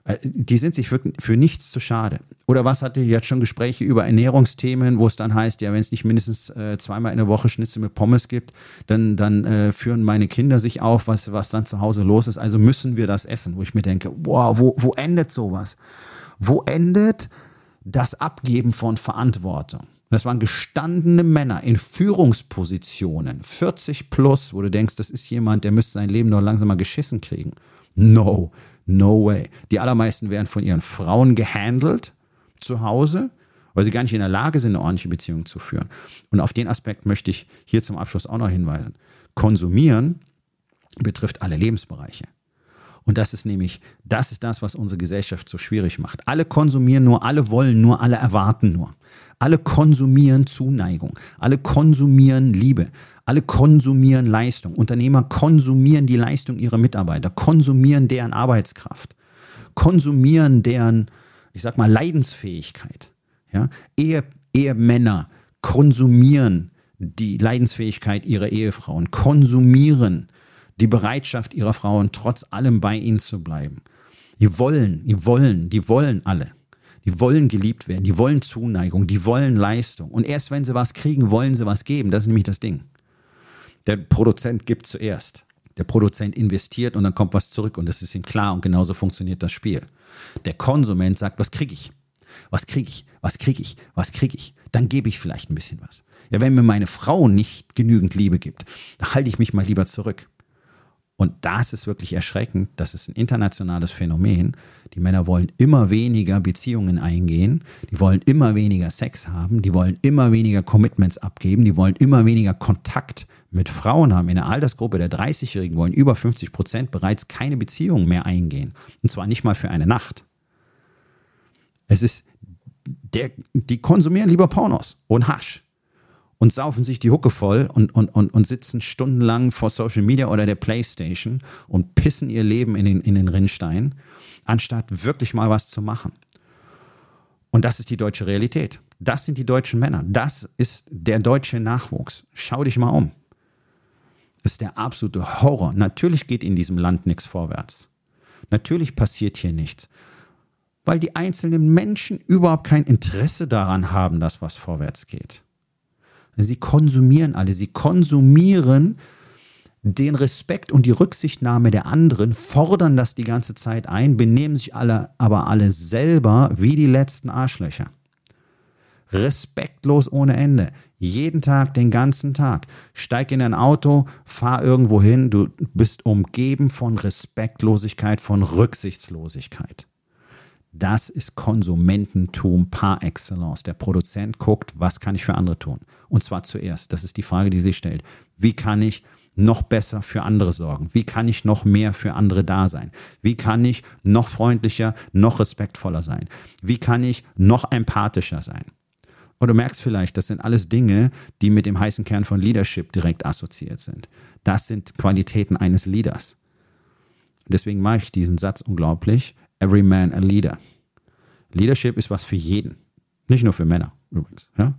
Äh, die sind sich für, für nichts zu schade. Oder was hatte ich jetzt schon Gespräche über Ernährungsthemen, wo es dann heißt, ja, wenn es nicht mindestens äh, zweimal in der Woche Schnitzel mit Pommes gibt, dann, dann äh, führen meine Kinder sich auf, was, was dann zu Hause los ist. Also müssen wir das essen, wo ich mir denke, wow, wo, wo endet sowas? Wo endet das Abgeben von Verantwortung? Das waren gestandene Männer in Führungspositionen, 40 plus, wo du denkst, das ist jemand, der müsste sein Leben noch langsam mal geschissen kriegen. No, no way. Die allermeisten werden von ihren Frauen gehandelt zu Hause, weil sie gar nicht in der Lage sind, eine ordentliche Beziehung zu führen. Und auf den Aspekt möchte ich hier zum Abschluss auch noch hinweisen. Konsumieren betrifft alle Lebensbereiche. Und das ist nämlich, das ist das, was unsere Gesellschaft so schwierig macht. Alle konsumieren nur, alle wollen nur, alle erwarten nur. Alle konsumieren Zuneigung, alle konsumieren Liebe, alle konsumieren Leistung. Unternehmer konsumieren die Leistung ihrer Mitarbeiter, konsumieren deren Arbeitskraft, konsumieren deren, ich sag mal, Leidensfähigkeit. Ja? Ehe, Ehemänner konsumieren die Leidensfähigkeit ihrer Ehefrauen, konsumieren die Bereitschaft ihrer Frauen, trotz allem bei ihnen zu bleiben. Die wollen, die wollen, die wollen alle. Die wollen geliebt werden, die wollen Zuneigung, die wollen Leistung. Und erst wenn sie was kriegen, wollen sie was geben. Das ist nämlich das Ding. Der Produzent gibt zuerst. Der Produzent investiert und dann kommt was zurück und das ist ihm klar und genauso funktioniert das Spiel. Der Konsument sagt, was kriege ich? Was kriege ich? Was kriege ich? Was kriege ich? Dann gebe ich vielleicht ein bisschen was. Ja, wenn mir meine Frau nicht genügend Liebe gibt, dann halte ich mich mal lieber zurück. Und das ist wirklich erschreckend. Das ist ein internationales Phänomen. Die Männer wollen immer weniger Beziehungen eingehen. Die wollen immer weniger Sex haben. Die wollen immer weniger Commitments abgeben. Die wollen immer weniger Kontakt mit Frauen haben. In der Altersgruppe der 30-Jährigen wollen über 50 Prozent bereits keine Beziehung mehr eingehen. Und zwar nicht mal für eine Nacht. Es ist, der, die konsumieren lieber Pornos und Hasch und saufen sich die Hucke voll und, und, und, und sitzen stundenlang vor Social Media oder der Playstation und pissen ihr Leben in den, in den Rinnstein, anstatt wirklich mal was zu machen. Und das ist die deutsche Realität. Das sind die deutschen Männer. Das ist der deutsche Nachwuchs. Schau dich mal um. Das ist der absolute Horror. Natürlich geht in diesem Land nichts vorwärts. Natürlich passiert hier nichts. weil die einzelnen Menschen überhaupt kein Interesse daran haben, dass was vorwärts geht. Sie konsumieren alle, sie konsumieren den Respekt und die Rücksichtnahme der anderen, fordern das die ganze Zeit ein, benehmen sich alle, aber alle selber wie die letzten Arschlöcher. Respektlos ohne Ende. Jeden Tag, den ganzen Tag. Steig in ein Auto, fahr irgendwo hin, du bist umgeben von Respektlosigkeit, von Rücksichtslosigkeit. Das ist Konsumententum par excellence. Der Produzent guckt, was kann ich für andere tun? Und zwar zuerst. Das ist die Frage, die sich stellt. Wie kann ich noch besser für andere sorgen? Wie kann ich noch mehr für andere da sein? Wie kann ich noch freundlicher, noch respektvoller sein? Wie kann ich noch empathischer sein? Und du merkst vielleicht, das sind alles Dinge, die mit dem heißen Kern von Leadership direkt assoziiert sind. Das sind Qualitäten eines Leaders. Deswegen mache ich diesen Satz unglaublich. Every man a leader. Leadership ist was für jeden. Nicht nur für Männer übrigens. Ja?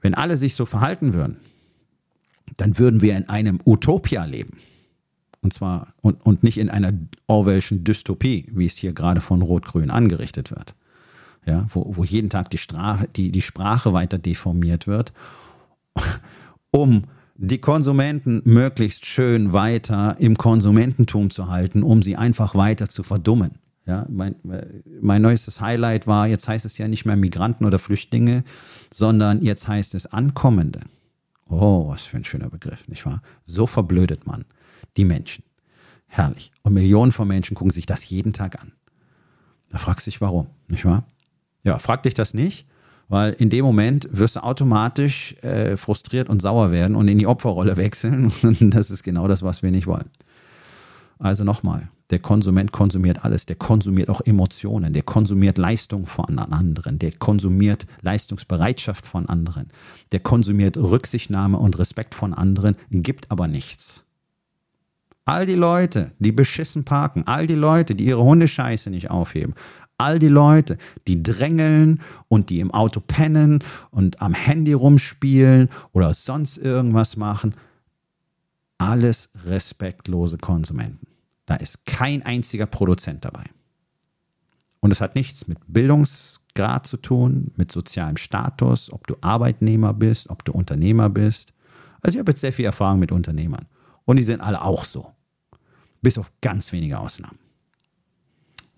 Wenn alle sich so verhalten würden, dann würden wir in einem Utopia leben. Und zwar und, und nicht in einer Orwellschen Dystopie, wie es hier gerade von Rot-Grün angerichtet wird. Ja, wo, wo jeden Tag die, Strache, die, die Sprache weiter deformiert wird, um die Konsumenten möglichst schön weiter im Konsumententum zu halten, um sie einfach weiter zu verdummen. Ja, mein, mein neuestes Highlight war, jetzt heißt es ja nicht mehr Migranten oder Flüchtlinge, sondern jetzt heißt es Ankommende. Oh, was für ein schöner Begriff, nicht wahr? So verblödet man die Menschen. Herrlich. Und Millionen von Menschen gucken sich das jeden Tag an. Da fragst du dich, warum, nicht wahr? Ja, frag dich das nicht, weil in dem Moment wirst du automatisch äh, frustriert und sauer werden und in die Opferrolle wechseln. Und das ist genau das, was wir nicht wollen. Also nochmal, der Konsument konsumiert alles, der konsumiert auch Emotionen, der konsumiert Leistung von anderen, der konsumiert Leistungsbereitschaft von anderen, der konsumiert Rücksichtnahme und Respekt von anderen, gibt aber nichts. All die Leute, die beschissen parken, all die Leute, die ihre Hundescheiße nicht aufheben, all die Leute, die drängeln und die im Auto pennen und am Handy rumspielen oder sonst irgendwas machen, alles respektlose Konsumenten. Da ist kein einziger Produzent dabei. Und es hat nichts mit Bildungsgrad zu tun, mit sozialem Status, ob du Arbeitnehmer bist, ob du Unternehmer bist. Also ich habe jetzt sehr viel Erfahrung mit Unternehmern. Und die sind alle auch so. Bis auf ganz wenige Ausnahmen.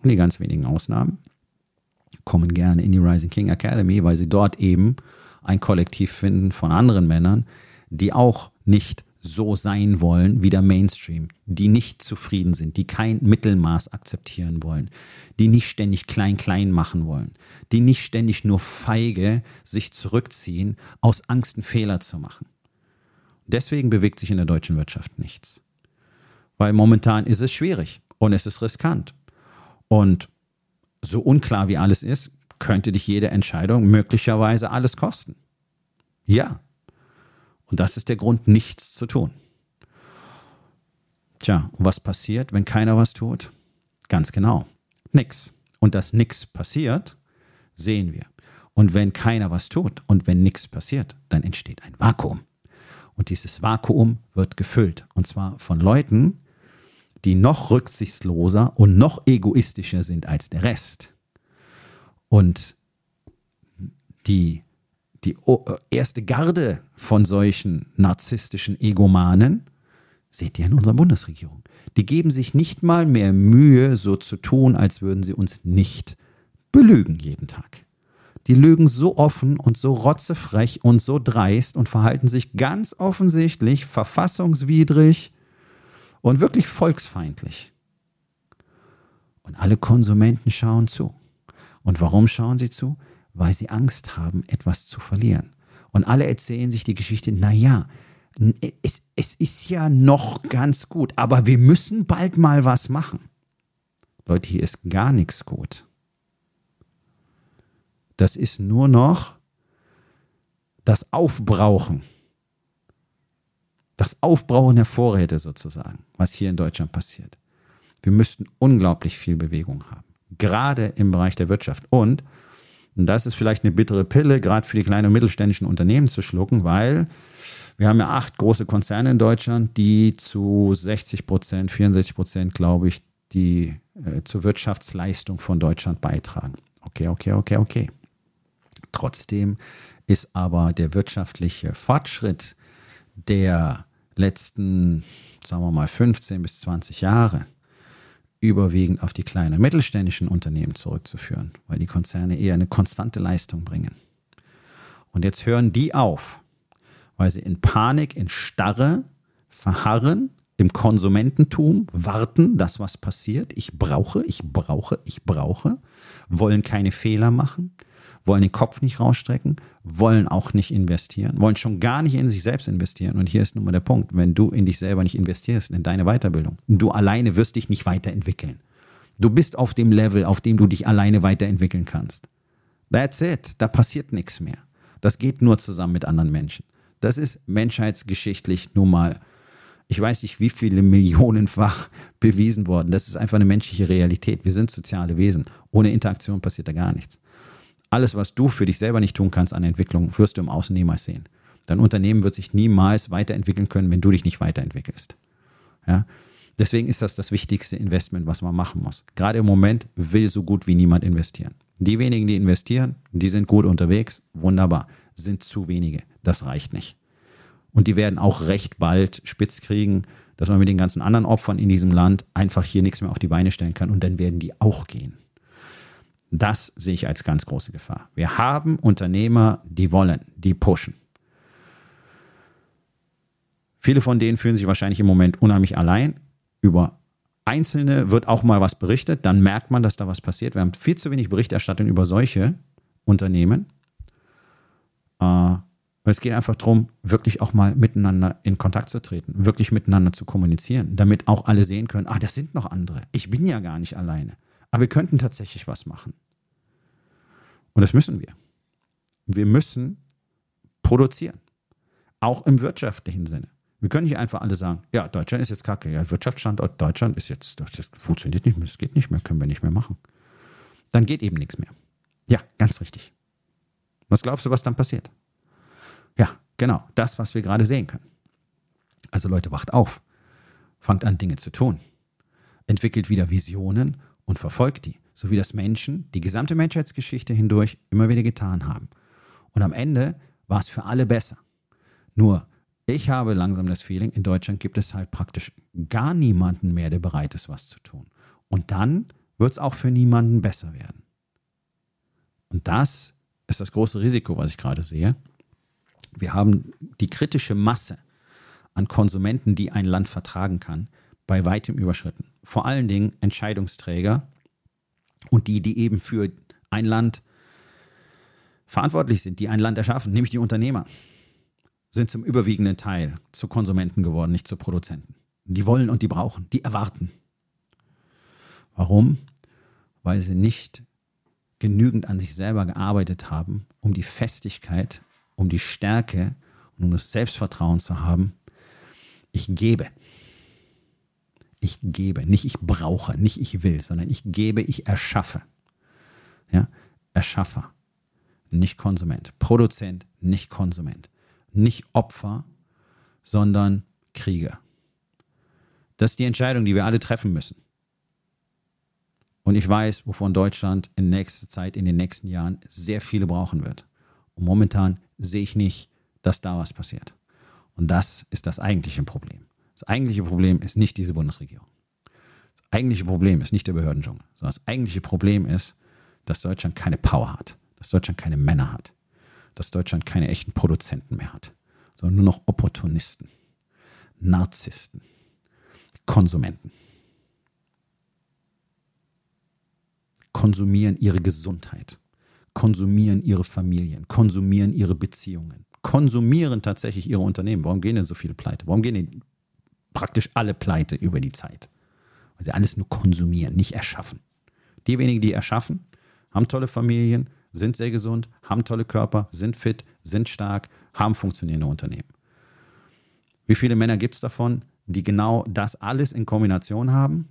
Die ganz wenigen Ausnahmen kommen gerne in die Rising King Academy, weil sie dort eben ein Kollektiv finden von anderen Männern, die auch nicht so sein wollen wie der Mainstream, die nicht zufrieden sind, die kein Mittelmaß akzeptieren wollen, die nicht ständig klein-klein machen wollen, die nicht ständig nur feige sich zurückziehen, aus Angst einen Fehler zu machen. Deswegen bewegt sich in der deutschen Wirtschaft nichts. Weil momentan ist es schwierig und es ist riskant. Und so unklar wie alles ist, könnte dich jede Entscheidung möglicherweise alles kosten. Ja, und das ist der Grund, nichts zu tun. Tja, was passiert, wenn keiner was tut? Ganz genau, nix. Und dass nichts passiert, sehen wir. Und wenn keiner was tut und wenn nichts passiert, dann entsteht ein Vakuum. Und dieses Vakuum wird gefüllt. Und zwar von Leuten, die noch rücksichtsloser und noch egoistischer sind als der Rest. Und die die äh, erste Garde von solchen narzisstischen Egomanen seht ihr in unserer Bundesregierung. Die geben sich nicht mal mehr Mühe, so zu tun, als würden sie uns nicht belügen jeden Tag. Die lügen so offen und so rotzefrech und so dreist und verhalten sich ganz offensichtlich verfassungswidrig und wirklich volksfeindlich. Und alle Konsumenten schauen zu. Und warum schauen sie zu? weil sie Angst haben, etwas zu verlieren. Und alle erzählen sich die Geschichte, naja, es, es ist ja noch ganz gut, aber wir müssen bald mal was machen. Leute, hier ist gar nichts gut. Das ist nur noch das Aufbrauchen. Das Aufbrauchen der Vorräte sozusagen, was hier in Deutschland passiert. Wir müssten unglaublich viel Bewegung haben, gerade im Bereich der Wirtschaft. Und und das ist vielleicht eine bittere Pille, gerade für die kleinen und mittelständischen Unternehmen zu schlucken, weil wir haben ja acht große Konzerne in Deutschland, die zu 60 Prozent, 64 Prozent, glaube ich, die äh, zur Wirtschaftsleistung von Deutschland beitragen. Okay, okay, okay, okay. Trotzdem ist aber der wirtschaftliche Fortschritt der letzten, sagen wir mal, 15 bis 20 Jahre überwiegend auf die kleinen und mittelständischen Unternehmen zurückzuführen, weil die Konzerne eher eine konstante Leistung bringen. Und jetzt hören die auf, weil sie in Panik, in Starre verharren, im Konsumententum warten, dass was passiert. Ich brauche, ich brauche, ich brauche, wollen keine Fehler machen, wollen den Kopf nicht rausstrecken, wollen auch nicht investieren, wollen schon gar nicht in sich selbst investieren. Und hier ist nun mal der Punkt, wenn du in dich selber nicht investierst, in deine Weiterbildung, du alleine wirst dich nicht weiterentwickeln. Du bist auf dem Level, auf dem du dich alleine weiterentwickeln kannst. That's it. Da passiert nichts mehr. Das geht nur zusammen mit anderen Menschen. Das ist menschheitsgeschichtlich nun mal, ich weiß nicht, wie viele Millionenfach bewiesen worden. Das ist einfach eine menschliche Realität. Wir sind soziale Wesen. Ohne Interaktion passiert da gar nichts. Alles, was du für dich selber nicht tun kannst an Entwicklung, wirst du im Außen niemals sehen. Dein Unternehmen wird sich niemals weiterentwickeln können, wenn du dich nicht weiterentwickelst. Ja? Deswegen ist das das wichtigste Investment, was man machen muss. Gerade im Moment will so gut wie niemand investieren. Die wenigen, die investieren, die sind gut unterwegs, wunderbar. Sind zu wenige. Das reicht nicht. Und die werden auch recht bald spitz kriegen, dass man mit den ganzen anderen Opfern in diesem Land einfach hier nichts mehr auf die Beine stellen kann und dann werden die auch gehen. Das sehe ich als ganz große Gefahr. Wir haben Unternehmer, die wollen, die pushen. Viele von denen fühlen sich wahrscheinlich im Moment unheimlich allein. Über Einzelne wird auch mal was berichtet, dann merkt man, dass da was passiert. Wir haben viel zu wenig Berichterstattung über solche Unternehmen. Äh, es geht einfach darum, wirklich auch mal miteinander in Kontakt zu treten, wirklich miteinander zu kommunizieren, damit auch alle sehen können, ah, das sind noch andere. Ich bin ja gar nicht alleine. Aber wir könnten tatsächlich was machen. Und das müssen wir. Wir müssen produzieren. Auch im wirtschaftlichen Sinne. Wir können nicht einfach alle sagen, ja, Deutschland ist jetzt kacke, ja, Wirtschaftsstandort Deutschland ist jetzt, das funktioniert nicht mehr, das geht nicht mehr, können wir nicht mehr machen. Dann geht eben nichts mehr. Ja, ganz richtig. Was glaubst du, was dann passiert? Ja, genau, das, was wir gerade sehen können. Also Leute, wacht auf, fangt an, Dinge zu tun, entwickelt wieder Visionen und verfolgt die, so wie das Menschen die gesamte Menschheitsgeschichte hindurch immer wieder getan haben. Und am Ende war es für alle besser. Nur ich habe langsam das Feeling, in Deutschland gibt es halt praktisch gar niemanden mehr, der bereit ist, was zu tun. Und dann wird es auch für niemanden besser werden. Und das ist das große Risiko, was ich gerade sehe. Wir haben die kritische Masse an Konsumenten, die ein Land vertragen kann, bei weitem überschritten. Vor allen Dingen Entscheidungsträger und die, die eben für ein Land verantwortlich sind, die ein Land erschaffen, nämlich die Unternehmer sind zum überwiegenden Teil zu Konsumenten geworden, nicht zu Produzenten. Die wollen und die brauchen, die erwarten. Warum? Weil sie nicht genügend an sich selber gearbeitet haben, um die Festigkeit, um die Stärke und um das Selbstvertrauen zu haben. Ich gebe. Ich gebe, nicht ich brauche, nicht ich will, sondern ich gebe, ich erschaffe. Ja, Erschaffer, nicht Konsument. Produzent, nicht Konsument nicht Opfer, sondern Krieger. Das ist die Entscheidung, die wir alle treffen müssen. Und ich weiß, wovon Deutschland in nächster Zeit, in den nächsten Jahren sehr viele brauchen wird. Und momentan sehe ich nicht, dass da was passiert. Und das ist das eigentliche Problem. Das eigentliche Problem ist nicht diese Bundesregierung. Das eigentliche Problem ist nicht der Behördendschungel, sondern das eigentliche Problem ist, dass Deutschland keine Power hat, dass Deutschland keine Männer hat, dass Deutschland keine echten Produzenten mehr hat, sondern nur noch Opportunisten, Narzissten, Konsumenten. Konsumieren ihre Gesundheit, konsumieren ihre Familien, konsumieren ihre Beziehungen, konsumieren tatsächlich ihre Unternehmen. Warum gehen denn so viele pleite? Warum gehen denn praktisch alle pleite über die Zeit? Weil sie alles nur konsumieren, nicht erschaffen. Die wenigen, die erschaffen, haben tolle Familien, sind sehr gesund, haben tolle Körper, sind fit, sind stark, haben funktionierende Unternehmen. Wie viele Männer gibt es davon, die genau das alles in Kombination haben?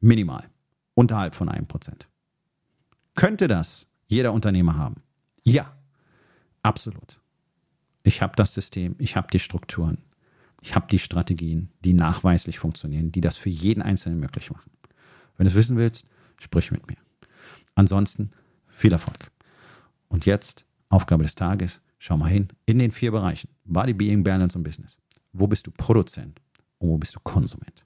Minimal. Unterhalb von einem Prozent. Könnte das jeder Unternehmer haben? Ja, absolut. Ich habe das System, ich habe die Strukturen, ich habe die Strategien, die nachweislich funktionieren, die das für jeden Einzelnen möglich machen. Wenn du es wissen willst, sprich mit mir. Ansonsten viel Erfolg. Und jetzt Aufgabe des Tages. Schau mal hin in den vier Bereichen. Body, Being, Balance und Business. Wo bist du Produzent und wo bist du Konsument?